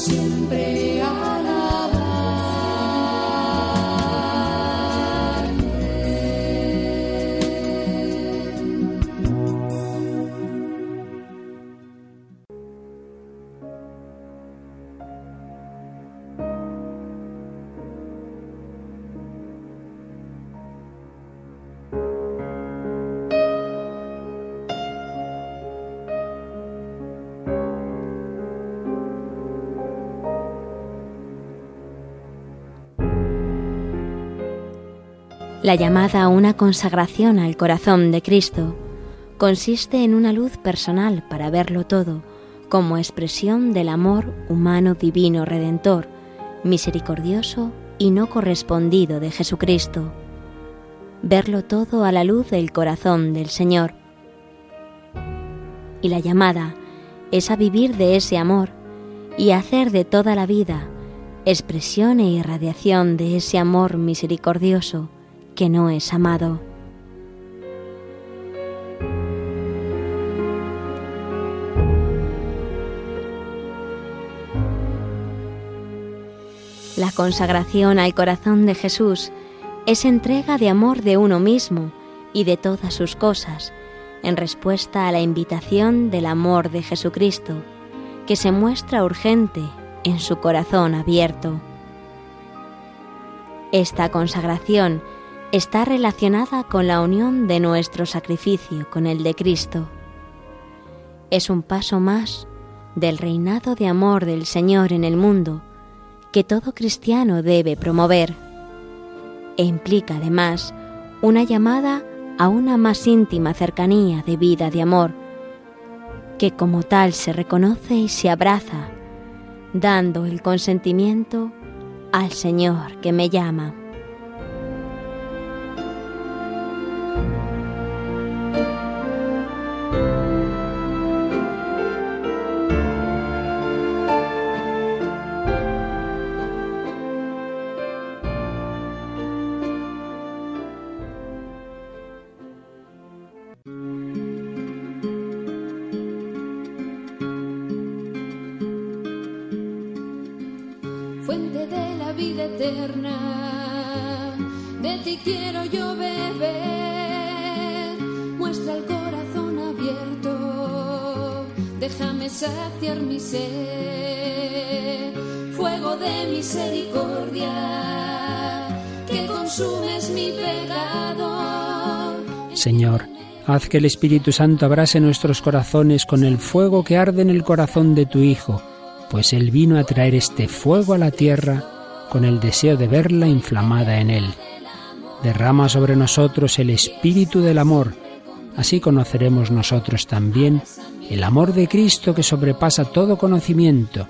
Siempre La llamada a una consagración al corazón de Cristo consiste en una luz personal para verlo todo, como expresión del amor humano divino redentor, misericordioso y no correspondido de Jesucristo. Verlo todo a la luz del corazón del Señor. Y la llamada es a vivir de ese amor y hacer de toda la vida expresión e irradiación de ese amor misericordioso que no es amado. La consagración al corazón de Jesús es entrega de amor de uno mismo y de todas sus cosas, en respuesta a la invitación del amor de Jesucristo, que se muestra urgente en su corazón abierto. Esta consagración está relacionada con la unión de nuestro sacrificio con el de Cristo. Es un paso más del reinado de amor del Señor en el mundo que todo cristiano debe promover e implica además una llamada a una más íntima cercanía de vida de amor, que como tal se reconoce y se abraza, dando el consentimiento al Señor que me llama. Fuente de la vida eterna. De ti quiero yo beber, muestra el corazón abierto, déjame saciar mi sed, fuego de misericordia, que consumes mi pecado. Señor, haz que el Espíritu Santo abrase nuestros corazones con el fuego que arde en el corazón de tu Hijo, pues Él vino a traer este fuego a la tierra con el deseo de verla inflamada en Él. Derrama sobre nosotros el espíritu del amor, así conoceremos nosotros también el amor de Cristo que sobrepasa todo conocimiento,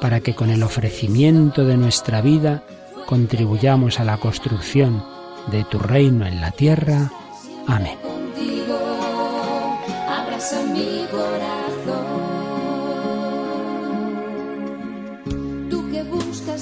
para que con el ofrecimiento de nuestra vida contribuyamos a la construcción de tu reino en la tierra. Amén. Contigo abraza mi corazón.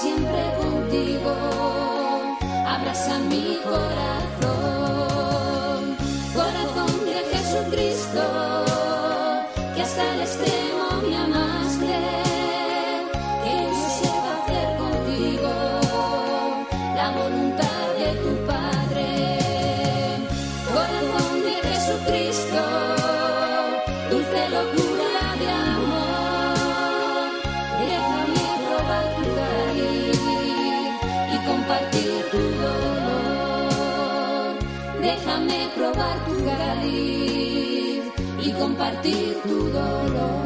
siempre contigo, abraza mi corazón, compartir tu dolor.